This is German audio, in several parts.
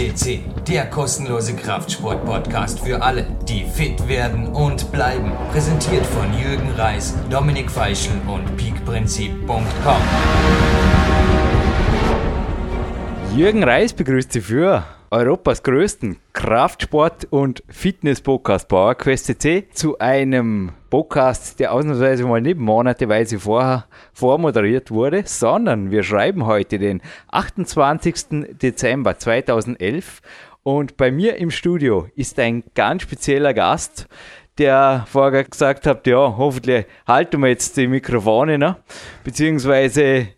FCC, der kostenlose Kraftsport-Podcast für alle, die fit werden und bleiben. Präsentiert von Jürgen Reis, Dominik Feischl und peakprinzip.com. Jürgen Reis begrüßt Sie für Europas größten Kraftsport- und Fitness-Podcast PowerQuest CC zu einem Podcast, der ausnahmsweise mal nicht monateweise vorher vormoderiert wurde, sondern wir schreiben heute den 28. Dezember 2011 und bei mir im Studio ist ein ganz spezieller Gast, der vorher gesagt hat, ja, hoffentlich halten wir jetzt die Mikrofone, ne? beziehungsweise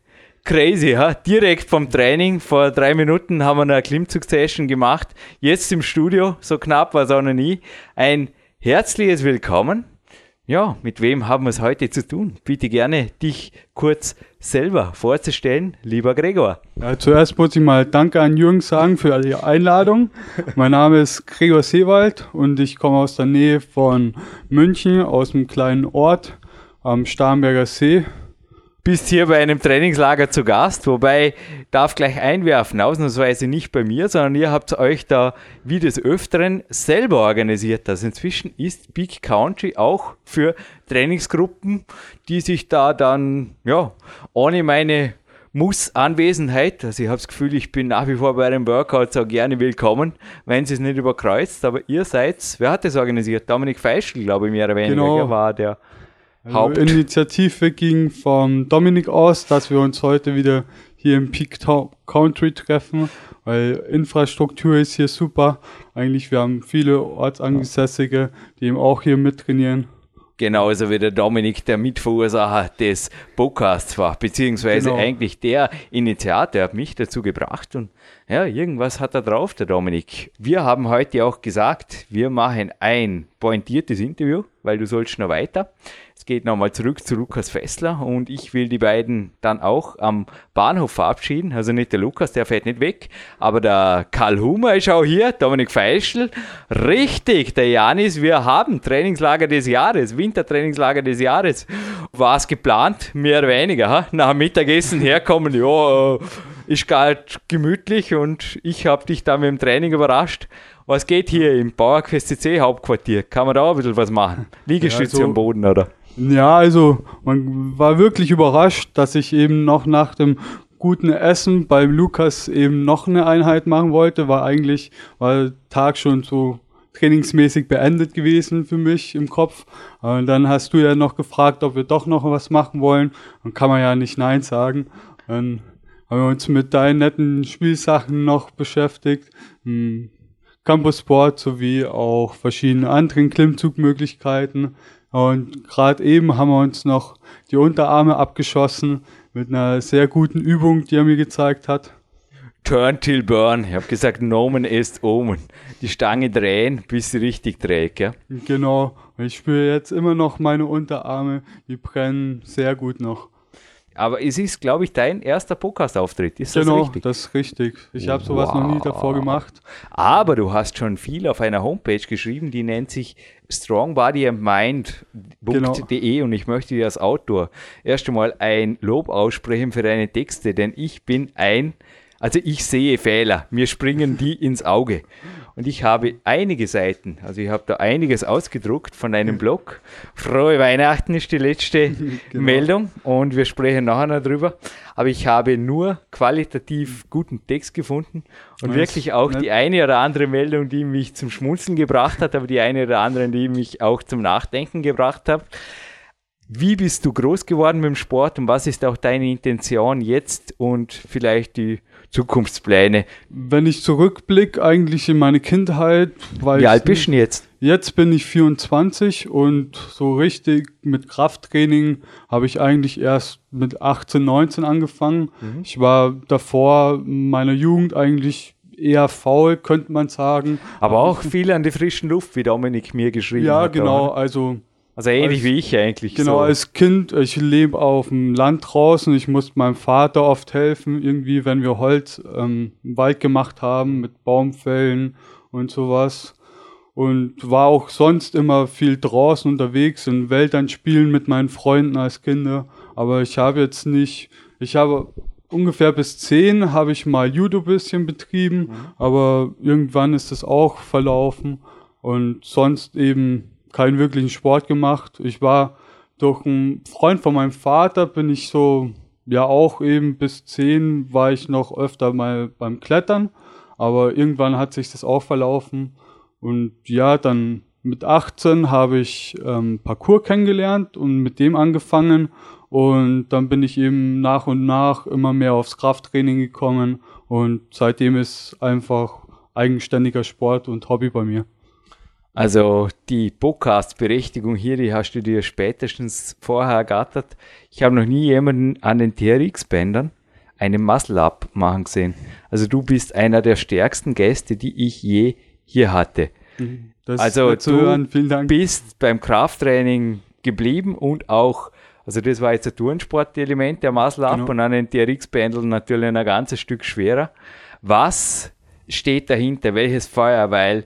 crazy, ja? direkt vom Training. Vor drei Minuten haben wir eine Klimmzug-Session gemacht. Jetzt im Studio, so knapp war es auch noch nie. Ein herzliches Willkommen. Ja, mit wem haben wir es heute zu tun? Bitte gerne dich kurz selber vorzustellen, lieber Gregor. Ja, zuerst muss ich mal Danke an Jürgen sagen für die Einladung. mein Name ist Gregor Seewald und ich komme aus der Nähe von München, aus einem kleinen Ort am Starnberger See bist hier bei einem Trainingslager zu Gast, wobei darf gleich einwerfen, ausnahmsweise nicht bei mir, sondern ihr habt euch da wie des Öfteren selber organisiert. Also inzwischen ist Big Country auch für Trainingsgruppen, die sich da dann, ja, ohne meine Muss-Anwesenheit, also ich habe das Gefühl, ich bin nach wie vor bei einem Workout so gerne willkommen, wenn sie es nicht überkreuzt, aber ihr seid, wer hat das organisiert? Dominik Feischl, glaube ich, mehr oder weniger, genau. war der also Initiative ging von Dominik aus, dass wir uns heute wieder hier im Peak Country treffen, weil Infrastruktur ist hier super. Eigentlich, wir haben viele Ortsangesässige, die eben auch hier mittrainieren. Genauso wie der Dominik der Mitverursacher des Podcasts war, beziehungsweise genau. eigentlich der Initiator hat mich dazu gebracht und ja, irgendwas hat er drauf, der Dominik. Wir haben heute auch gesagt, wir machen ein pointiertes Interview, weil du sollst noch weiter. Es geht nochmal zurück zu Lukas Fessler und ich will die beiden dann auch am Bahnhof verabschieden. Also nicht der Lukas, der fährt nicht weg, aber der Karl Humer ist auch hier, Dominik Feischl. Richtig, der Janis, wir haben Trainingslager des Jahres, Wintertrainingslager des Jahres. War es geplant, mehr oder weniger. Ha? Nach Mittagessen herkommen, ja, äh, ist gar gemütlich und ich habe dich da mit dem Training überrascht. Was geht hier im Bauerquest CC Hauptquartier? Kann man da auch ein bisschen was machen? Liegestütze ja, also, am Boden, oder? Ja, also man war wirklich überrascht, dass ich eben noch nach dem guten Essen beim Lukas eben noch eine Einheit machen wollte, war eigentlich, war der Tag schon so trainingsmäßig beendet gewesen für mich im Kopf. Und dann hast du ja noch gefragt, ob wir doch noch was machen wollen. Dann kann man ja nicht Nein sagen. Dann haben wir uns mit deinen netten Spielsachen noch beschäftigt. Hm, Campus Sport sowie auch verschiedene anderen Klimmzugmöglichkeiten. Und gerade eben haben wir uns noch die Unterarme abgeschossen mit einer sehr guten Übung, die er mir gezeigt hat. Turn till burn. Ich habe gesagt, Nomen ist Omen. Die Stange drehen, bis sie richtig dreht. Ja? Genau. Ich spüre jetzt immer noch meine Unterarme, die brennen sehr gut noch. Aber es ist, glaube ich, dein erster Podcast-Auftritt. Ist genau, das richtig? das ist richtig. Ich habe sowas wow. noch nie davor gemacht. Aber du hast schon viel auf einer Homepage geschrieben, die nennt sich strongbodyandmind.de genau. und ich möchte dir als Autor erst einmal ein Lob aussprechen für deine Texte, denn ich bin ein, also ich sehe Fehler, mir springen die ins Auge. Und ich habe einige Seiten, also ich habe da einiges ausgedruckt von einem Blog. Frohe Weihnachten ist die letzte genau. Meldung und wir sprechen nachher noch drüber. Aber ich habe nur qualitativ guten Text gefunden und nice. wirklich auch die eine oder andere Meldung, die mich zum Schmunzeln gebracht hat, aber die eine oder andere, die mich auch zum Nachdenken gebracht hat. Wie bist du groß geworden mit dem Sport und was ist auch deine Intention jetzt und vielleicht die Zukunftspläne? Wenn ich zurückblicke, eigentlich in meine Kindheit. Wie alt bist du jetzt? Jetzt bin ich 24 und so richtig mit Krafttraining habe ich eigentlich erst mit 18, 19 angefangen. Mhm. Ich war davor in meiner Jugend eigentlich eher faul, könnte man sagen. Aber auch viel an die frischen Luft, wie Dominik mir geschrieben ja, hat. Ja, genau. Also also ähnlich als, wie ich eigentlich. Genau, so. als Kind, ich lebe auf dem Land draußen, ich musste meinem Vater oft helfen, irgendwie, wenn wir Holz ähm, im Wald gemacht haben, mit Baumfällen und sowas. Und war auch sonst immer viel draußen unterwegs, in Wäldern spielen mit meinen Freunden als Kinder. Aber ich habe jetzt nicht, ich habe ungefähr bis 10 habe ich mal Judo bisschen betrieben, mhm. aber irgendwann ist das auch verlaufen und sonst eben keinen wirklichen Sport gemacht. Ich war durch einen Freund von meinem Vater bin ich so, ja auch eben bis 10 war ich noch öfter mal beim Klettern, aber irgendwann hat sich das auch verlaufen und ja, dann mit 18 habe ich ähm, Parcours kennengelernt und mit dem angefangen und dann bin ich eben nach und nach immer mehr aufs Krafttraining gekommen und seitdem ist einfach eigenständiger Sport und Hobby bei mir. Also die Podcast-Berechtigung hier, die hast du dir spätestens vorher ergattert. Ich habe noch nie jemanden an den TRX-Bändern einen Muscle-Up machen gesehen. Also du bist einer der stärksten Gäste, die ich je hier hatte. Das also du bist beim Krafttraining geblieben und auch, also das war jetzt ein Turnsport-Element, der Muscle-Up genau. und an den TRX-Bändeln natürlich ein ganzes Stück schwerer. Was steht dahinter? Welches Feuer? Weil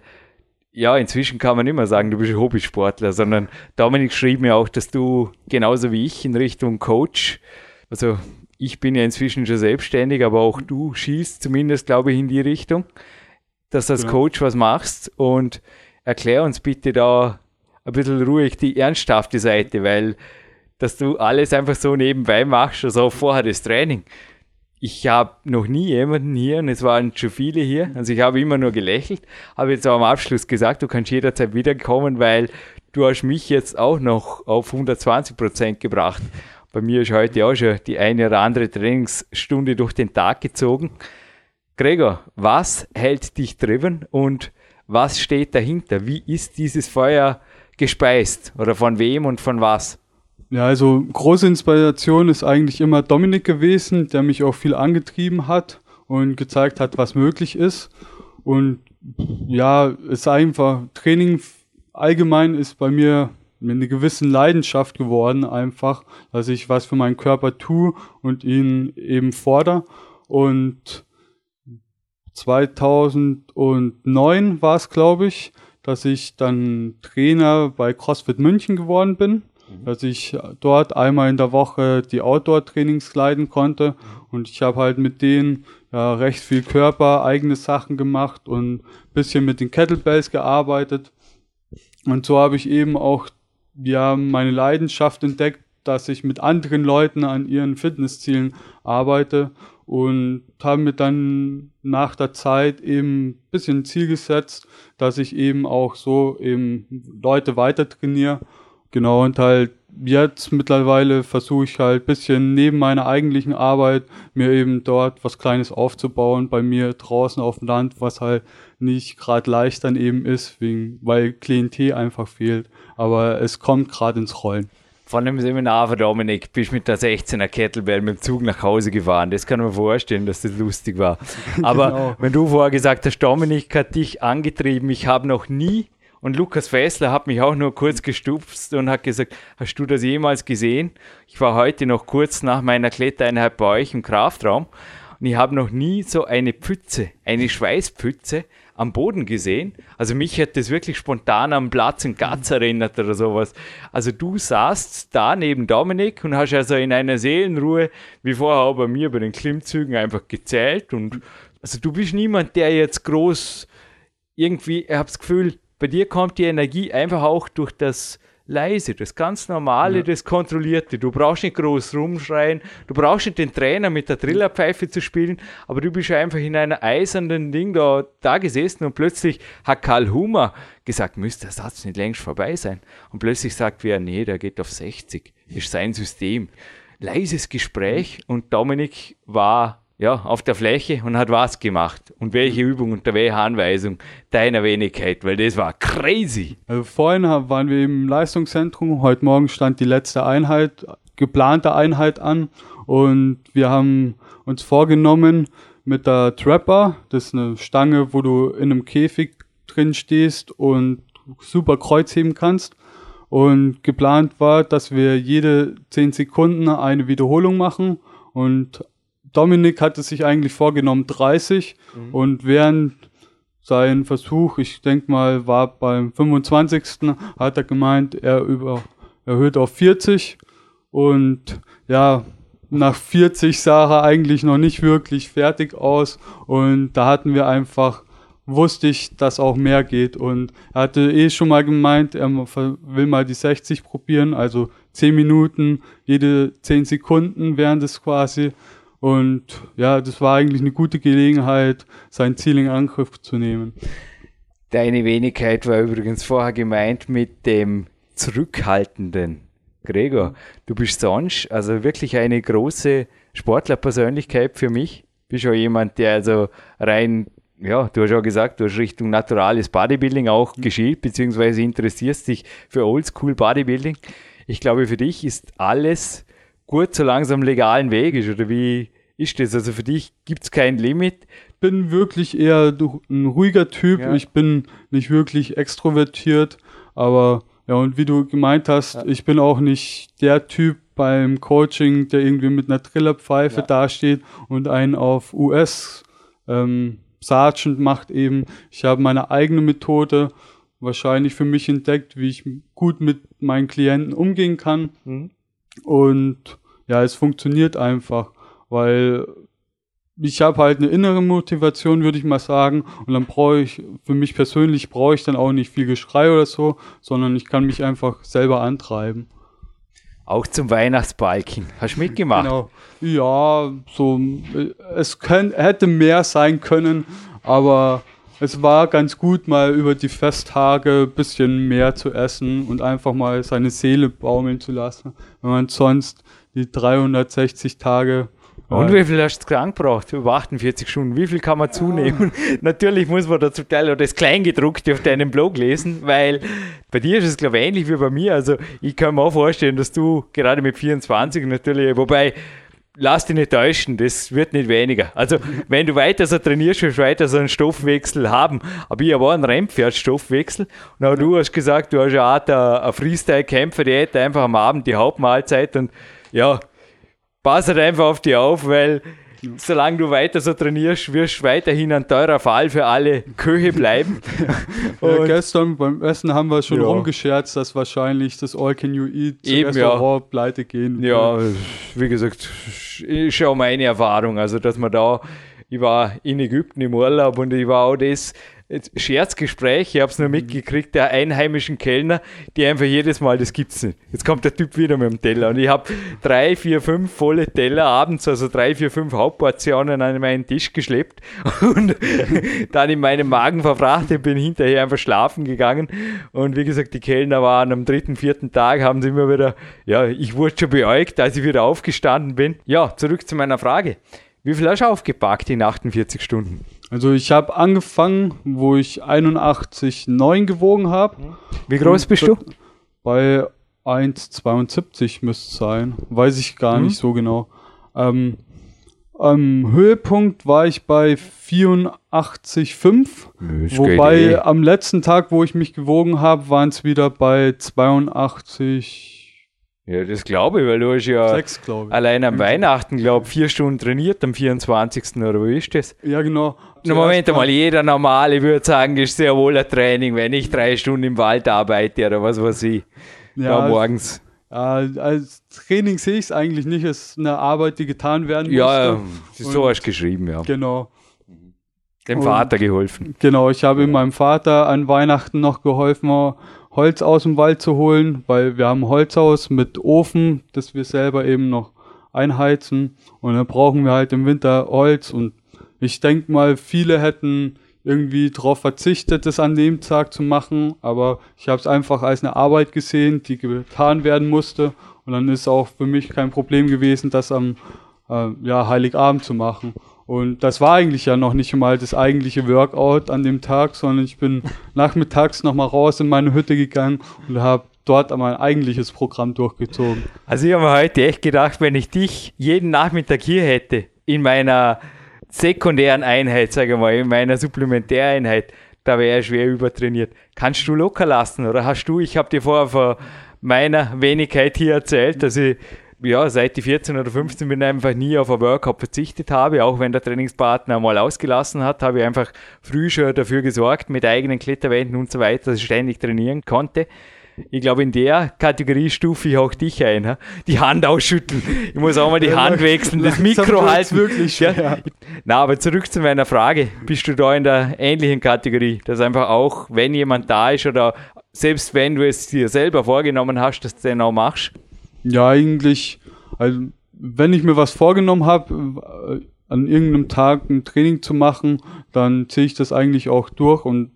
ja, inzwischen kann man nicht mehr sagen, du bist ein Hobbysportler, sondern Dominik schrieb mir auch, dass du genauso wie ich in Richtung Coach, also ich bin ja inzwischen schon selbstständig, aber auch du schießt zumindest, glaube ich, in die Richtung, dass du als ja. Coach was machst und erklär uns bitte da ein bisschen ruhig die ernsthafte Seite, weil dass du alles einfach so nebenbei machst, also vorher das Training ich habe noch nie jemanden hier, und es waren schon viele hier, also ich habe immer nur gelächelt, habe jetzt auch am Abschluss gesagt, du kannst jederzeit wiederkommen, weil du hast mich jetzt auch noch auf 120 Prozent gebracht. Bei mir ist heute auch schon die eine oder andere Trainingsstunde durch den Tag gezogen. Gregor, was hält dich driven und was steht dahinter? Wie ist dieses Feuer gespeist oder von wem und von was? Ja, also große Inspiration ist eigentlich immer Dominik gewesen, der mich auch viel angetrieben hat und gezeigt hat, was möglich ist. Und ja, es ist einfach, Training allgemein ist bei mir mit einer gewissen Leidenschaft geworden, einfach, dass ich was für meinen Körper tue und ihn eben fordere. Und 2009 war es, glaube ich, dass ich dann Trainer bei CrossFit München geworden bin dass ich dort einmal in der Woche die Outdoor-Trainings leiten konnte. Und ich habe halt mit denen ja, recht viel Körper, eigene Sachen gemacht und bisschen mit den Kettlebells gearbeitet. Und so habe ich eben auch ja, meine Leidenschaft entdeckt, dass ich mit anderen Leuten an ihren Fitnesszielen arbeite und habe mir dann nach der Zeit eben ein bisschen Ziel gesetzt, dass ich eben auch so eben Leute weiter trainiere Genau, und halt jetzt mittlerweile versuche ich halt ein bisschen neben meiner eigentlichen Arbeit mir eben dort was Kleines aufzubauen, bei mir draußen auf dem Land, was halt nicht gerade leicht dann eben ist, wegen, weil Klientel einfach fehlt. Aber es kommt gerade ins Rollen. Von dem Seminar von Dominik bist du mit der 16er Kettlebell mit dem Zug nach Hause gefahren. Das kann man vorstellen, dass das lustig war. Aber genau. wenn du vorher gesagt hast, Dominik hat dich angetrieben, ich habe noch nie und Lukas Fessler hat mich auch nur kurz gestupst und hat gesagt, hast du das jemals gesehen? Ich war heute noch kurz nach meiner Klettereinheit bei euch im Kraftraum und ich habe noch nie so eine Pfütze, eine Schweißpfütze am Boden gesehen. Also mich hat das wirklich spontan am Platz in Gatz erinnert oder sowas. Also du saßt da neben Dominik und hast also in einer Seelenruhe, wie vorher auch bei mir bei den Klimmzügen, einfach gezählt und also du bist niemand, der jetzt groß irgendwie, ich habe das Gefühl, bei dir kommt die Energie einfach auch durch das leise, das ganz normale, ja. das kontrollierte. Du brauchst nicht groß rumschreien, du brauchst nicht den Trainer mit der Trillerpfeife zu spielen, aber du bist einfach in einer eisernen Ding da, da gesessen und plötzlich hat Karl Hummer gesagt, müsste der Satz nicht längst vorbei sein. Und plötzlich sagt wer, nee, der geht auf 60. Das ist sein System. Leises Gespräch und Dominik war ja, auf der Fläche und hat was gemacht. Und welche Übung und welche Anweisung deiner Wenigkeit, weil das war crazy. Also vorhin waren wir im Leistungszentrum, heute Morgen stand die letzte Einheit, geplante Einheit an und wir haben uns vorgenommen mit der Trapper, das ist eine Stange, wo du in einem Käfig drin stehst und super Kreuzheben kannst. Und geplant war, dass wir jede 10 Sekunden eine Wiederholung machen und Dominik hatte sich eigentlich vorgenommen 30 mhm. und während sein Versuch, ich denke mal, war beim 25. hat er gemeint, er über, erhöht auf 40 und ja, nach 40 sah er eigentlich noch nicht wirklich fertig aus und da hatten wir einfach wusste ich, dass auch mehr geht. Und er hatte eh schon mal gemeint, er will mal die 60 probieren, also 10 Minuten, jede 10 Sekunden wären das quasi. Und ja, das war eigentlich eine gute Gelegenheit, sein Ziel in Angriff zu nehmen. Deine Wenigkeit war übrigens vorher gemeint mit dem zurückhaltenden. Gregor, du bist sonst also wirklich eine große Sportlerpersönlichkeit für mich. Bist auch jemand, der also rein ja, du hast ja gesagt, du hast Richtung naturales Bodybuilding auch mhm. geschielt, beziehungsweise interessierst dich für Oldschool Bodybuilding. Ich glaube, für dich ist alles gut, so langsam legalen Weg ist, oder wie ist das? Also für dich gibt es kein Limit? Bin wirklich eher ein ruhiger Typ. Ja. Ich bin nicht wirklich extrovertiert, aber ja, und wie du gemeint hast, ja. ich bin auch nicht der Typ beim Coaching, der irgendwie mit einer Trillerpfeife ja. dasteht und einen auf US ähm, Sargent macht eben, ich habe meine eigene Methode wahrscheinlich für mich entdeckt, wie ich gut mit meinen Klienten umgehen kann. Mhm. Und ja, es funktioniert einfach, weil ich habe halt eine innere Motivation, würde ich mal sagen. Und dann brauche ich, für mich persönlich brauche ich dann auch nicht viel Geschrei oder so, sondern ich kann mich einfach selber antreiben. Auch zum Weihnachtsbalken. Hast du mitgemacht? Genau. Ja, so, es kann, hätte mehr sein können, aber es war ganz gut, mal über die Festtage ein bisschen mehr zu essen und einfach mal seine Seele baumeln zu lassen, wenn man sonst die 360 Tage und wie viel hast du krank gebracht? Über 48 Stunden. Wie viel kann man zunehmen? Natürlich muss man da zum Teil auch das Kleingedruckte auf deinem Blog lesen, weil bei dir ist es, glaube ich, ähnlich wie bei mir. Also ich kann mir auch vorstellen, dass du gerade mit 24 natürlich, wobei lass dich nicht täuschen, das wird nicht weniger. Also, wenn du weiter so trainierst, wirst du weiter so einen Stoffwechsel haben. Aber ich auch einen Rennpferd-Stoffwechsel. Und auch du hast gesagt, du hast ja auch einen Freestyle-Kämpfer, der hätte einfach am Abend die Hauptmahlzeit und ja, pass halt einfach auf dich auf, weil. solange du weiter so trainierst, wirst du weiterhin ein teurer Fall für alle Köche bleiben. ja, gestern beim Essen haben wir schon ja. rumgescherzt, dass wahrscheinlich das All Can You Eat Eben, Restaurant ja. pleite gehen Ja, wie gesagt, ist ja auch meine Erfahrung. Also, dass man da, ich war in Ägypten im Urlaub und ich war auch das Scherzgespräch, ich habe es nur mhm. mitgekriegt, der einheimischen Kellner, die einfach jedes Mal, das gibt's nicht. Jetzt kommt der Typ wieder mit dem Teller und ich habe drei, vier, fünf volle Teller abends, also drei, vier, fünf Hauptportionen an meinen Tisch geschleppt und dann in meinem Magen verfrachtet, bin hinterher einfach schlafen gegangen und wie gesagt, die Kellner waren am dritten, vierten Tag, haben sie immer wieder, ja, ich wurde schon beäugt, als ich wieder aufgestanden bin. Ja, zurück zu meiner Frage. Wie viel hast du aufgepackt in 48 Stunden? Also ich habe angefangen, wo ich 81,9 gewogen habe. Wie groß bist du? Bei 1,72 müsste es sein. Weiß ich gar mhm. nicht so genau. Ähm, am Höhepunkt war ich bei 84,5. Wobei am letzten Tag, wo ich mich gewogen habe, waren es wieder bei 82. Ja, das glaube ich, weil du hast ja Sechs, allein am Weihnachten, glaube ich, vier Stunden trainiert am 24. oder wie ist das? Ja, genau. Na, Moment einmal, jeder Normale würde sagen, ist sehr wohl ein Training, wenn ich drei Stunden im Wald arbeite oder was weiß ich. Ja, da morgens. Ja, als Training sehe ich es eigentlich nicht als eine Arbeit, die getan werden muss. Ja, ja so hast du geschrieben, ja. Genau. Dem Vater geholfen. Genau, ich habe meinem Vater an Weihnachten noch geholfen, Holz aus dem Wald zu holen, weil wir haben ein Holzhaus mit Ofen, das wir selber eben noch einheizen. Und dann brauchen wir halt im Winter Holz. Und ich denke mal, viele hätten irgendwie darauf verzichtet, das an dem Tag zu machen. Aber ich habe es einfach als eine Arbeit gesehen, die getan werden musste. Und dann ist auch für mich kein Problem gewesen, das am äh, ja, Heiligabend zu machen. Und das war eigentlich ja noch nicht mal das eigentliche Workout an dem Tag, sondern ich bin nachmittags nochmal raus in meine Hütte gegangen und habe dort mein eigentliches Programm durchgezogen. Also ich habe mir heute echt gedacht, wenn ich dich jeden Nachmittag hier hätte, in meiner sekundären Einheit, sage ich mal, in meiner Supplementäreinheit, da wäre ich schwer übertrainiert. Kannst du locker lassen oder hast du, ich habe dir vorher von meiner Wenigkeit hier erzählt, dass ich ja, seit ich 14 oder 15 bin, einfach nie auf ein Workout verzichtet habe. Auch wenn der Trainingspartner mal ausgelassen hat, habe ich einfach früh schon dafür gesorgt, mit eigenen Kletterwänden und so weiter, dass ich ständig trainieren konnte. ich glaube, in der Kategorie stufe ich auch dich ein. Die Hand ausschütteln. Ich muss auch mal die Hand wechseln, das Mikro halten. wirklich schwer. Ja. Na, aber zurück zu meiner Frage. Bist du da in der ähnlichen Kategorie, dass einfach auch, wenn jemand da ist oder selbst wenn du es dir selber vorgenommen hast, dass du den auch machst? Ja, eigentlich, also wenn ich mir was vorgenommen habe, äh, an irgendeinem Tag ein Training zu machen, dann ziehe ich das eigentlich auch durch und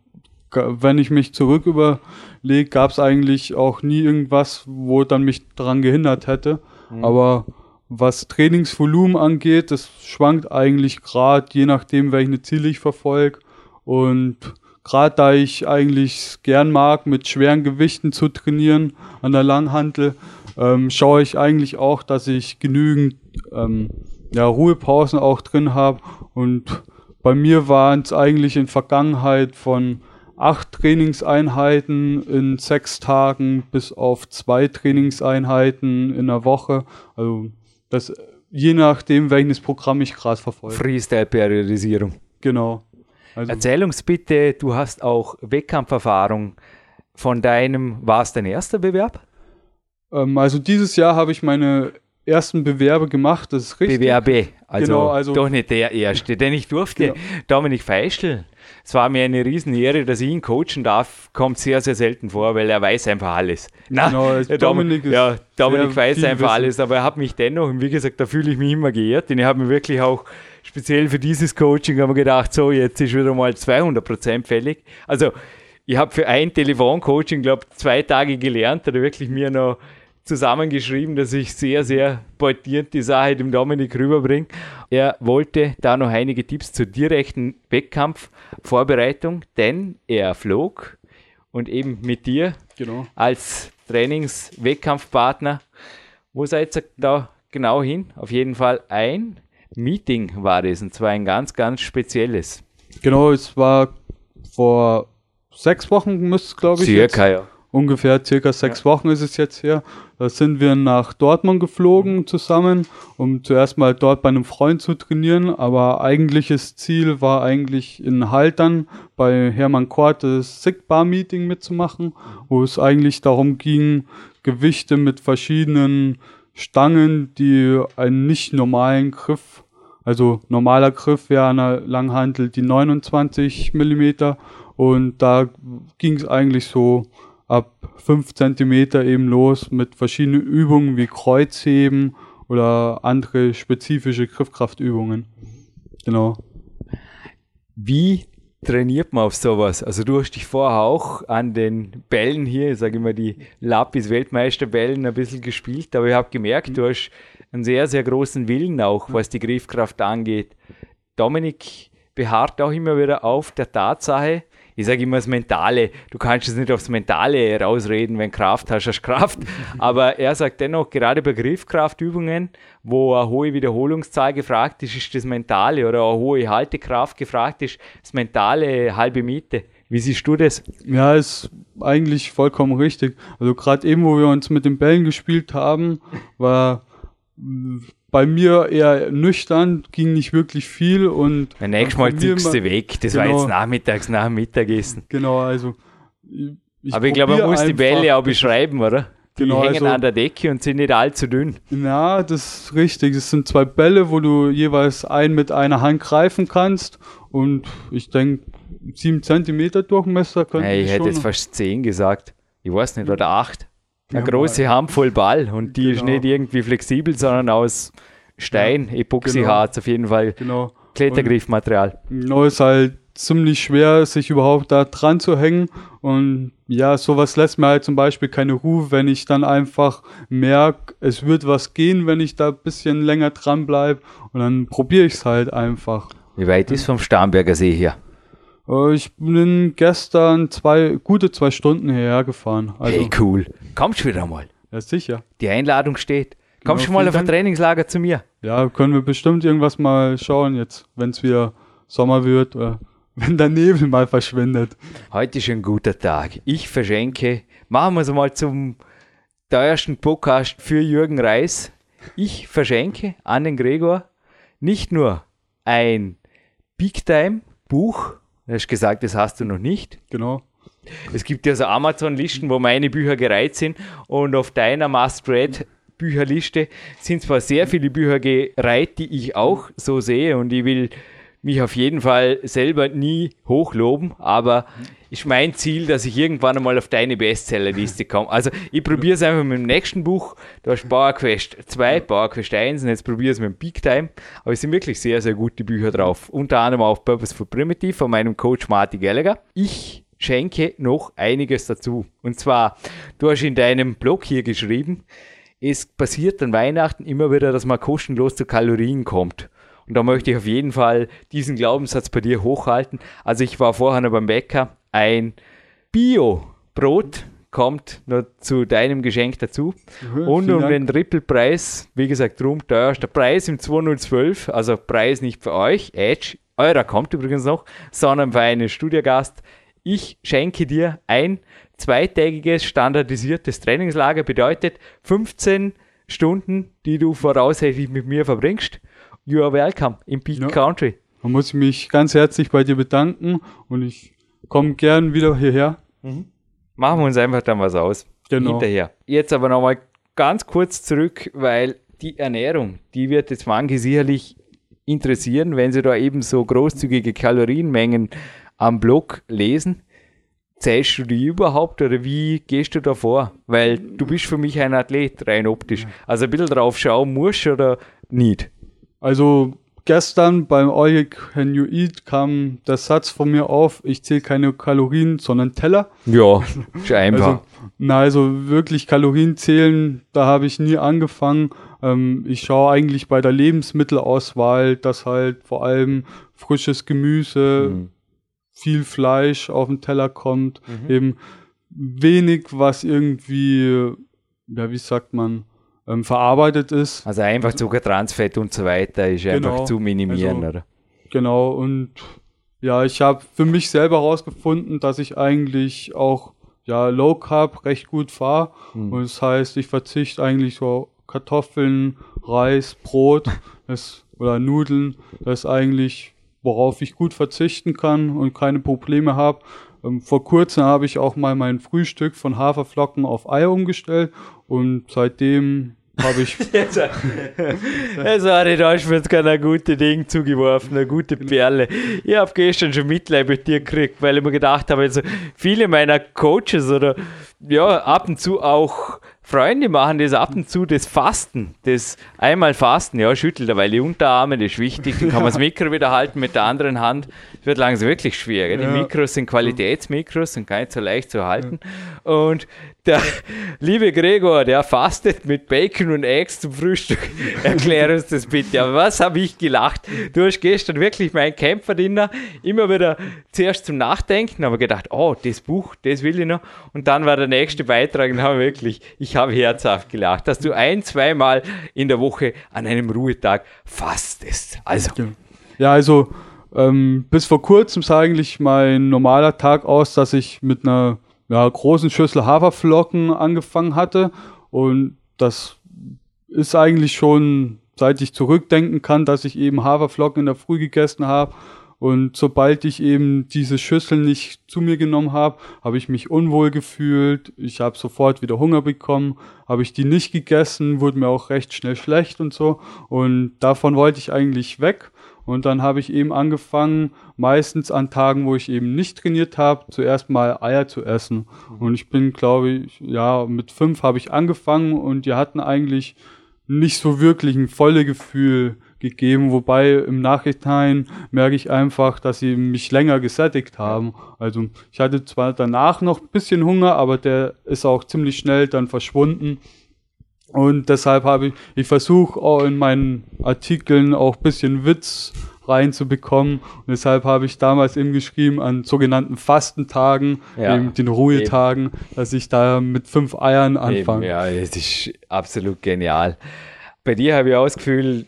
wenn ich mich zurück überlege, gab es eigentlich auch nie irgendwas, wo dann mich daran gehindert hätte. Mhm. Aber was Trainingsvolumen angeht, das schwankt eigentlich gerade, je nachdem, welche Ziele ich verfolge. Und gerade da ich eigentlich gern mag, mit schweren Gewichten zu trainieren an der Langhantel, ähm, schaue ich eigentlich auch, dass ich genügend ähm, ja, Ruhepausen auch drin habe. Und bei mir waren es eigentlich in Vergangenheit von acht Trainingseinheiten in sechs Tagen bis auf zwei Trainingseinheiten in der Woche. Also das je nachdem, welches Programm ich gerade verfolge. Freestyle-Periodisierung. Genau. Also, Erzähl uns bitte, du hast auch Wettkampferfahrung. Von deinem, war es dein erster Bewerb? Ähm, also dieses Jahr habe ich meine ersten Bewerbe gemacht, das ist richtig. Bewerbe, also, genau, also doch nicht der erste, denn ich durfte genau. Dominik Feischl, es war mir eine Riesenehre, dass ich ihn coachen darf, kommt sehr, sehr selten vor, weil er weiß einfach alles. Na, genau, Dominik, ja, Dominik weiß einfach wissen. alles, aber er hat mich dennoch, und wie gesagt, da fühle ich mich immer geehrt, denn ich habe mir wirklich auch speziell für dieses Coaching haben gedacht, so, jetzt ist wieder mal 200% fällig. Also, ich habe für ein Telefoncoaching, glaube ich, zwei Tage gelernt, oder wirklich mir noch zusammengeschrieben, dass ich sehr, sehr pointiert die Sache dem Dominik rüberbringe. Er wollte da noch einige Tipps zur direkten Wettkampfvorbereitung, denn er flog und eben mit dir genau. als Trainings-Wettkampfpartner. Wo seid ihr da genau hin? Auf jeden Fall ein Meeting war das und zwar ein ganz, ganz spezielles. Genau, es war vor sechs Wochen, müsste es glaube ich. Circa, jetzt. ja ungefähr circa sechs ja. Wochen ist es jetzt her. Da sind wir nach Dortmund geflogen zusammen, um zuerst mal dort bei einem Freund zu trainieren. Aber eigentliches Ziel war eigentlich in Haltern bei Hermann Kort das Sigbar-Meeting mitzumachen, wo es eigentlich darum ging, Gewichte mit verschiedenen Stangen, die einen nicht normalen Griff, also normaler Griff wäre an der Langhantel die 29 Millimeter und da ging es eigentlich so ab 5 cm eben los mit verschiedenen Übungen wie Kreuzheben oder andere spezifische Griffkraftübungen. Genau. Wie trainiert man auf sowas? Also du hast dich vorher auch an den Bällen hier, ich sage immer die Lapis-Weltmeisterbällen ein bisschen gespielt, aber ich habe gemerkt, du hast einen sehr, sehr großen Willen auch, was die Griffkraft angeht. Dominik beharrt auch immer wieder auf der Tatsache, ich sage immer das Mentale. Du kannst es nicht aufs Mentale rausreden, wenn Kraft hast, hast Kraft. Aber er sagt dennoch, gerade bei Griffkraftübungen, wo eine hohe Wiederholungszahl gefragt ist, ist das Mentale oder eine hohe Haltekraft gefragt ist, das Mentale halbe Miete. Wie siehst du das? Ja, ist eigentlich vollkommen richtig. Also gerade eben, wo wir uns mit den Bällen gespielt haben, war bei mir eher nüchtern, ging nicht wirklich viel und. Beim nächsten Mal tickst du weg. Das genau, war jetzt nachmittags nach dem Mittagessen. Genau, also. Ich Aber ich glaube, man muss die Bälle auch beschreiben, oder? Die genau, hängen also, an der Decke und sind nicht allzu dünn. Ja, das ist richtig. Es sind zwei Bälle, wo du jeweils einen mit einer Hand greifen kannst. Und ich denke, sieben Zentimeter Durchmesser könnte hey, ich hätte jetzt fast zehn gesagt. Ich weiß nicht, oder acht. Eine große Handvoll Ball und die genau. ist nicht irgendwie flexibel, sondern aus Stein, ja, Epoxyharz genau. auf jeden Fall. Genau. Klettergriffmaterial. Genau, ist halt ziemlich schwer, sich überhaupt da dran zu hängen. Und ja, sowas lässt mir halt zum Beispiel keine Ruhe, wenn ich dann einfach merke, es wird was gehen, wenn ich da ein bisschen länger dran bleibe. Und dann probiere ich es halt einfach. Wie weit ist vom Starnberger See hier? Äh, ich bin gestern zwei, gute zwei Stunden hierher gefahren. Also, hey, cool. Kommst du wieder mal? Ja, sicher. Die Einladung steht. Kommst du ja, mal auf ein Trainingslager zu mir? Ja, können wir bestimmt irgendwas mal schauen jetzt, wenn es wieder Sommer wird oder wenn der Nebel mal verschwindet. Heute ist ein guter Tag. Ich verschenke, machen wir es mal zum teuersten Podcast für Jürgen Reis. Ich verschenke an den Gregor nicht nur ein Big Time Buch Du hast gesagt, das hast du noch nicht. Genau. Es gibt ja so Amazon-Listen, wo meine Bücher gereiht sind und auf deiner Must-Read Bücherliste sind zwar sehr viele Bücher gereiht, die ich auch so sehe und ich will mich auf jeden Fall selber nie hochloben, aber ist mein Ziel, dass ich irgendwann einmal auf deine Bestsellerliste komme. Also ich probiere es einfach mit dem nächsten Buch. Du hast Power Quest 2, Power Quest 1 und jetzt probiere es mit dem Big Time. Aber es sind wirklich sehr, sehr gute Bücher drauf. Unter anderem auch Purposeful Primitive von meinem Coach Marty Gallagher. Ich schenke noch einiges dazu. Und zwar, du hast in deinem Blog hier geschrieben, es passiert an Weihnachten immer wieder, dass man kostenlos zu Kalorien kommt. Und da möchte ich auf jeden Fall diesen Glaubenssatz bei dir hochhalten. Also ich war vorher noch beim Bäcker. Ein Bio-Brot kommt noch zu deinem Geschenk dazu. Mhm, und um Dank. den Trippelpreis, wie gesagt, drum teuerster Preis im 2012, also Preis nicht für euch, Edge, eurer kommt übrigens noch, sondern für einen Studiogast. Ich schenke dir ein zweitägiges standardisiertes Trainingslager, bedeutet 15 Stunden, die du voraussichtlich mit mir verbringst You are welcome in Peak ja. Country. Da muss ich mich ganz herzlich bei dir bedanken und ich komme gern wieder hierher. Mhm. Machen wir uns einfach dann was aus. Genau. Hinterher. Jetzt aber nochmal ganz kurz zurück, weil die Ernährung, die wird jetzt manche sicherlich interessieren, wenn sie da eben so großzügige Kalorienmengen am Blog lesen. Zählst du die überhaupt oder wie gehst du da vor? Weil du bist für mich ein Athlet, rein optisch. Also ein bisschen drauf schauen musst oder nicht. Also gestern beim All You Can You Eat kam der Satz von mir auf, ich zähle keine Kalorien, sondern Teller. Ja, einfach. Also, na, also wirklich Kalorien zählen, da habe ich nie angefangen. Ähm, ich schaue eigentlich bei der Lebensmittelauswahl, dass halt vor allem frisches Gemüse, mhm. viel Fleisch auf den Teller kommt, mhm. eben wenig, was irgendwie, ja, wie sagt man, ähm, verarbeitet ist. Also einfach Zuckertransfett und so weiter ist genau, einfach zu minimieren, also, oder? Genau, und ja, ich habe für mich selber herausgefunden, dass ich eigentlich auch ja, Low Carb recht gut fahre. Hm. Und das heißt, ich verzichte eigentlich so Kartoffeln, Reis, Brot das, oder Nudeln. Das ist eigentlich, worauf ich gut verzichten kann und keine Probleme habe. Ähm, vor kurzem habe ich auch mal mein Frühstück von Haferflocken auf Eier umgestellt und seitdem habe ich. jetzt, also, Ari, da du mir jetzt gerade ein gutes Ding zugeworfen, eine gute Perle. Ich habe gestern schon Mitleid mit dir gekriegt, weil ich mir gedacht habe, also viele meiner Coaches oder ja, ab und zu auch Freunde machen das ab und zu, das Fasten, das einmal Fasten, ja, schüttelt weil die Unterarme, das ist wichtig, dann kann man das Mikro wieder halten mit der anderen Hand. Das wird langsam wirklich schwer. Die Mikros sind Qualitätsmikros und gar nicht so leicht zu halten. Und der liebe Gregor, der fastet mit Bacon und Eggs zum Frühstück. Erklär uns das bitte. Aber was habe ich gelacht? Du hast gestern wirklich mein Kämpferdiener immer wieder zuerst zum Nachdenken, aber gedacht, oh, das Buch, das will ich noch. Und dann war der nächste Beitrag habe wirklich, ich habe herzhaft gelacht, dass du ein, zweimal in der Woche an einem Ruhetag fastest. Also. Ja, also ähm, bis vor kurzem sah eigentlich mein normaler Tag aus, dass ich mit einer ja, großen Schüssel Haferflocken angefangen hatte. Und das ist eigentlich schon, seit ich zurückdenken kann, dass ich eben Haferflocken in der Früh gegessen habe. Und sobald ich eben diese Schüssel nicht zu mir genommen habe, habe ich mich unwohl gefühlt. Ich habe sofort wieder Hunger bekommen. Habe ich die nicht gegessen, wurde mir auch recht schnell schlecht und so. Und davon wollte ich eigentlich weg. Und dann habe ich eben angefangen, meistens an Tagen, wo ich eben nicht trainiert habe, zuerst mal Eier zu essen. Und ich bin, glaube ich, ja, mit fünf habe ich angefangen und die hatten eigentlich nicht so wirklich ein volles Gefühl gegeben, wobei im Nachhinein merke ich einfach, dass sie mich länger gesättigt haben. Also ich hatte zwar danach noch ein bisschen Hunger, aber der ist auch ziemlich schnell dann verschwunden. Und deshalb habe ich, ich versuche auch in meinen Artikeln auch ein bisschen Witz reinzubekommen. Und deshalb habe ich damals eben geschrieben an sogenannten Fastentagen, ja, eben den Ruhetagen, eben. dass ich da mit fünf Eiern anfange. ja, das ist absolut genial. Bei dir habe ich auch das Gefühl,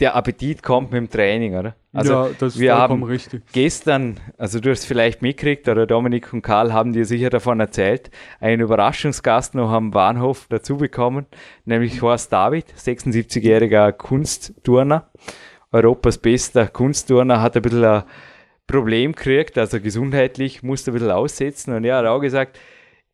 der Appetit kommt mit dem Training, oder? Also ja, das ist wir haben richtig. gestern, also du hast es vielleicht mitgekriegt, oder Dominik und Karl haben dir sicher davon erzählt, einen Überraschungsgast noch am Bahnhof dazu bekommen, nämlich Horst David, 76-jähriger Kunstturner, Europas bester Kunstturner, hat ein bisschen eine Problem kriegt, also gesundheitlich musste ein bisschen aussetzen. Und er hat auch gesagt,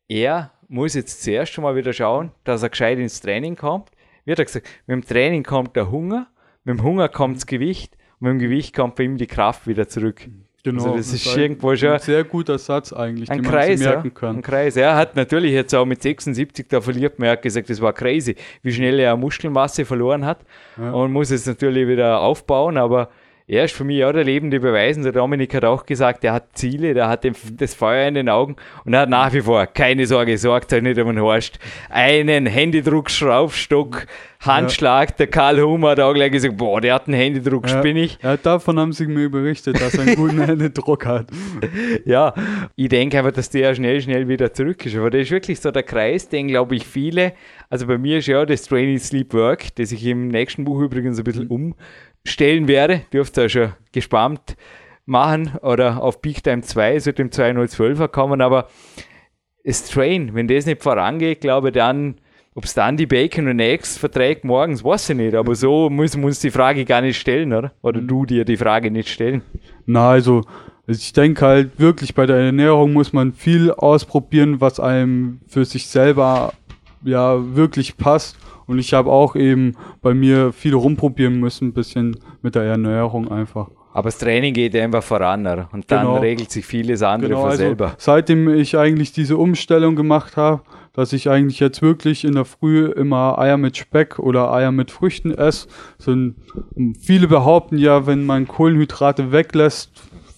er muss jetzt zuerst schon mal wieder schauen, dass er gescheit ins Training kommt. Wie hat er gesagt, mit dem Training kommt der Hunger, mit dem Hunger kommt das Gewicht und mit dem Gewicht kommt bei ihm die Kraft wieder zurück. Genau, also das, ist irgendwo schon ein sehr guter Satz eigentlich, ein den Kreis, man merken kann. Ein Kreis. Er hat natürlich jetzt auch mit 76, da verliert man, er hat gesagt, das war crazy, wie schnell er Muskelmasse verloren hat ja. und muss es natürlich wieder aufbauen, aber er ist für mich auch der lebende Beweis. Und der Dominik hat auch gesagt, er hat Ziele, der hat das Feuer in den Augen und er hat nach wie vor, keine Sorge, sorgt euch nicht um den Horst, einen Händedruck, Schraubstock, Handschlag. Ja. Der Karl Hummer hat auch gleich gesagt, boah, der hat einen Händedruck, ja. spinne ich. Ja, davon haben sie mir berichtet, dass er einen guten Händedruck hat. Ja, ich denke einfach, dass der schnell, schnell wieder zurück ist. Aber das ist wirklich so der Kreis, den glaube ich viele, also bei mir ist ja das Training Sleep Work, das ich im nächsten Buch übrigens ein bisschen um stellen werde, dürft ihr schon gespannt machen oder auf Peak Time 2 zu dem 2012er kommen, aber das Train, wenn das nicht vorangeht, glaube ich, dann, ob es dann die Bacon und Eggs verträgt morgens, weiß ich nicht, aber so müssen wir uns die Frage gar nicht stellen, oder? Oder mhm. du dir die Frage nicht stellen? Na, also, ich denke halt wirklich, bei der Ernährung muss man viel ausprobieren, was einem für sich selber ja wirklich passt und ich habe auch eben bei mir viel rumprobieren müssen, ein bisschen mit der Ernährung einfach. Aber das Training geht einfach voran oder? und dann genau. regelt sich vieles andere genau, von also selber. Seitdem ich eigentlich diese Umstellung gemacht habe, dass ich eigentlich jetzt wirklich in der Früh immer Eier mit Speck oder Eier mit Früchten esse. Sind, viele behaupten ja, wenn man Kohlenhydrate weglässt,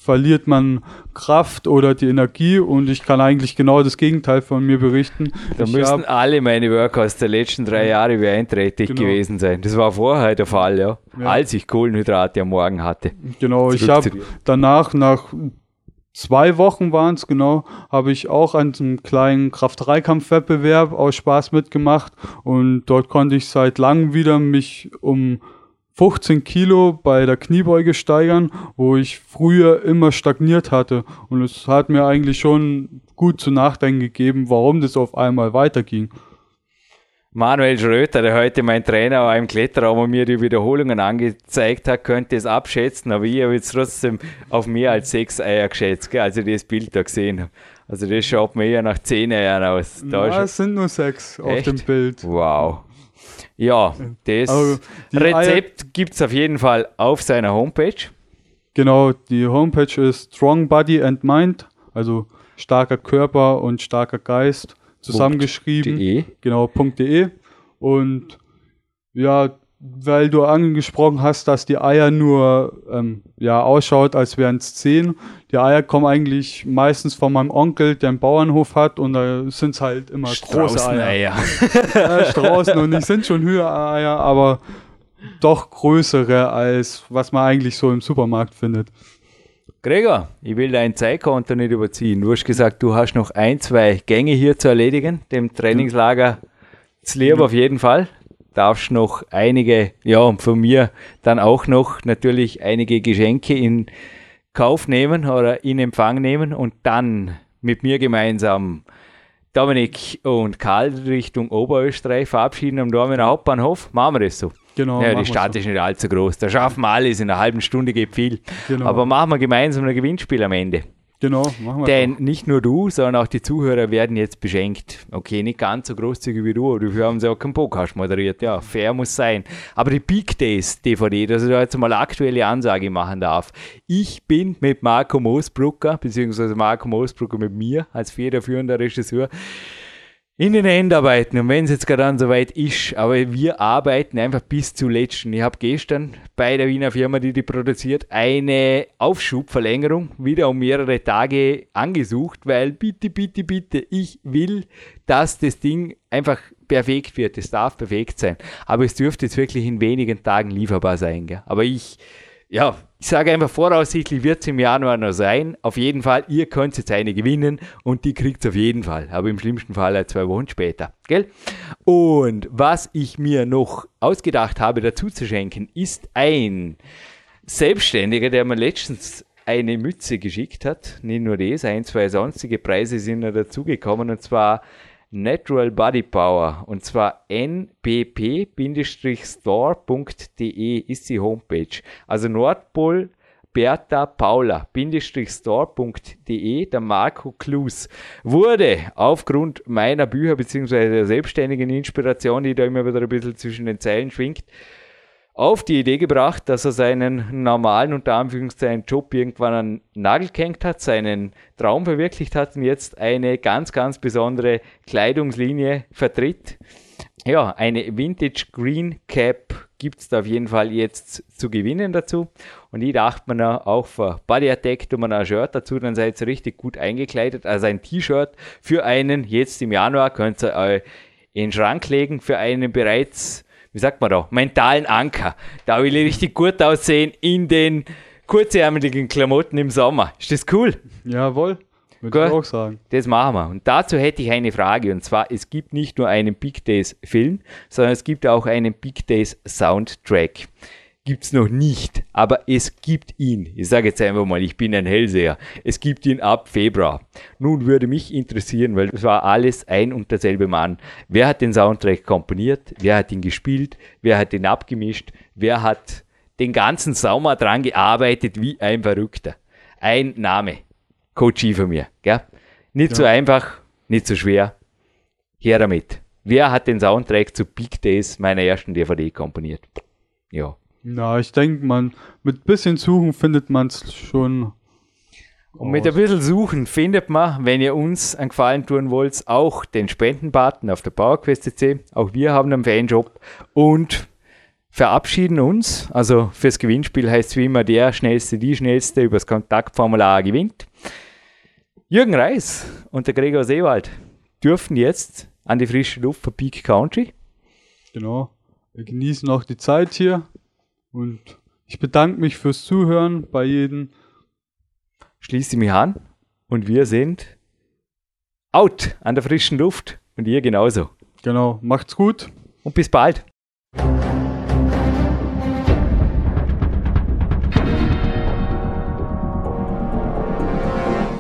verliert man Kraft oder die Energie und ich kann eigentlich genau das Gegenteil von mir berichten. Da ich müssten alle meine Workouts der letzten drei Jahre beeinträchtigt genau. gewesen sein. Das war vorher der Fall, ja, ja. als ich Kohlenhydrate am Morgen hatte. Genau, ich habe danach nach zwei Wochen waren es genau, habe ich auch an einem kleinen Kraft-3-Kampf-Wettbewerb aus Spaß mitgemacht und dort konnte ich seit langem wieder mich um 15 Kilo bei der Kniebeuge steigern, wo ich früher immer stagniert hatte. Und es hat mir eigentlich schon gut zu nachdenken gegeben, warum das auf einmal weiterging. Manuel Schröter, der heute mein Trainer war im Kletterraum und mir die Wiederholungen angezeigt hat, könnte es abschätzen, aber ich habe jetzt trotzdem auf mehr als sechs Eier geschätzt, gell, als ich das Bild da gesehen habe. Also das schaut mir eher nach zehn Eiern aus. Da Na, es sind nur sechs Echt? auf dem Bild. Wow. Ja, das also Rezept gibt es auf jeden Fall auf seiner Homepage. Genau, die Homepage ist Strong Body and Mind, also starker Körper und starker Geist zusammengeschrieben. .de. Genau, .de. Und ja, weil du angesprochen hast, dass die Eier nur ähm, ja, ausschaut, als wären es zehn. Die Eier kommen eigentlich meistens von meinem Onkel, der einen Bauernhof hat und da sind es halt immer große Eier. ja, Straußen und nicht sind schon Hühnereier, aber doch größere als was man eigentlich so im Supermarkt findet. Gregor, ich will dein Zeitkonto nicht überziehen. Du hast gesagt, du hast noch ein, zwei Gänge hier zu erledigen, dem Trainingslager Zlierb ja. auf jeden Fall darfst noch einige, ja, und von mir dann auch noch natürlich einige Geschenke in Kauf nehmen oder in Empfang nehmen und dann mit mir gemeinsam Dominik und Karl Richtung Oberösterreich verabschieden am Dormener Hauptbahnhof. Machen wir das so. Genau. Ja, die Stadt so. ist nicht allzu groß. Da schaffen wir alles. In einer halben Stunde geht viel. Genau. Aber machen wir gemeinsam ein Gewinnspiel am Ende. Genau, machen wir. Denn nicht nur du, sondern auch die Zuhörer werden jetzt beschenkt. Okay, nicht ganz so großzügig wie du, aber dafür haben sie auch keinen Podcast moderiert. Ja, fair muss sein. Aber die Big Days DVD, dass ich da jetzt mal aktuelle Ansage machen darf. Ich bin mit Marco Moosbrucker, beziehungsweise Marco Moosbrucker mit mir als federführender Regisseur, in den Endarbeiten. Und wenn es jetzt gerade so weit ist, aber wir arbeiten einfach bis zuletzt. Ich habe gestern bei der Wiener Firma, die die produziert, eine Aufschubverlängerung wieder um mehrere Tage angesucht, weil bitte, bitte, bitte, ich will, dass das Ding einfach perfekt wird. Es darf perfekt sein. Aber es dürfte jetzt wirklich in wenigen Tagen lieferbar sein. Gell? Aber ich ja, ich sage einfach voraussichtlich wird es im Januar noch sein. Auf jeden Fall, ihr könnt jetzt eine gewinnen und die kriegt es auf jeden Fall. Aber im schlimmsten Fall halt zwei Wochen später. Gell? Und was ich mir noch ausgedacht habe dazu zu schenken, ist ein Selbstständiger, der mir letztens eine Mütze geschickt hat. Nicht nur das, ein, zwei sonstige Preise sind da dazugekommen und zwar Natural Body Power und zwar nbp-store.de ist die Homepage. Also Nordpol Bertha Paula store.de, der Marco Klus, wurde aufgrund meiner Bücher bzw. der selbstständigen Inspiration, die da immer wieder ein bisschen zwischen den Zeilen schwingt, auf die Idee gebracht, dass er seinen normalen, unter Anführungszeichen, Job irgendwann an Nagel gehängt hat, seinen Traum verwirklicht hat und jetzt eine ganz, ganz besondere Kleidungslinie vertritt. Ja, eine Vintage Green Cap gibt es da auf jeden Fall jetzt zu gewinnen dazu. Und ich dachte mir auch für Body Attack tun wir ein Shirt dazu, dann seid ihr richtig gut eingekleidet. Also ein T-Shirt für einen jetzt im Januar könnt ihr euch in den Schrank legen für einen bereits wie sagt man da, mentalen Anker. Da will ich richtig gut aussehen in den kurzärmeligen Klamotten im Sommer. Ist das cool? Jawohl. Würde ich auch sagen. Das machen wir. Und dazu hätte ich eine Frage. Und zwar, es gibt nicht nur einen Big Days Film, sondern es gibt auch einen Big Days Soundtrack gibt es noch nicht, aber es gibt ihn. Ich sage jetzt einfach mal, ich bin ein Hellseher. Es gibt ihn ab Februar. Nun würde mich interessieren, weil es war alles ein und derselbe Mann. Wer hat den Soundtrack komponiert? Wer hat ihn gespielt? Wer hat ihn abgemischt? Wer hat den ganzen Sommer dran gearbeitet wie ein Verrückter? Ein Name. Coach von mir. Gell? Nicht ja. so einfach, nicht so schwer. Her damit. Wer hat den Soundtrack zu Big Days meiner ersten DVD komponiert? Ja. Ja, ich denke, man mit bisschen Suchen findet man es schon. Und mit ein bisschen Suchen findet man, wenn ihr uns einen Gefallen tun wollt, auch den Spendenbutton auf der PowerQuest.cc. Auch wir haben einen Fanjob und verabschieden uns. Also fürs Gewinnspiel heißt es wie immer, der Schnellste, die Schnellste übers Kontaktformular gewinnt. Jürgen Reis und der Gregor Seewald dürfen jetzt an die frische Luft von Peak Country. Genau. Wir genießen auch die Zeit hier. Und ich bedanke mich fürs Zuhören bei jedem. Schließe mich an und wir sind out an der frischen Luft und ihr genauso. Genau, macht's gut und bis bald.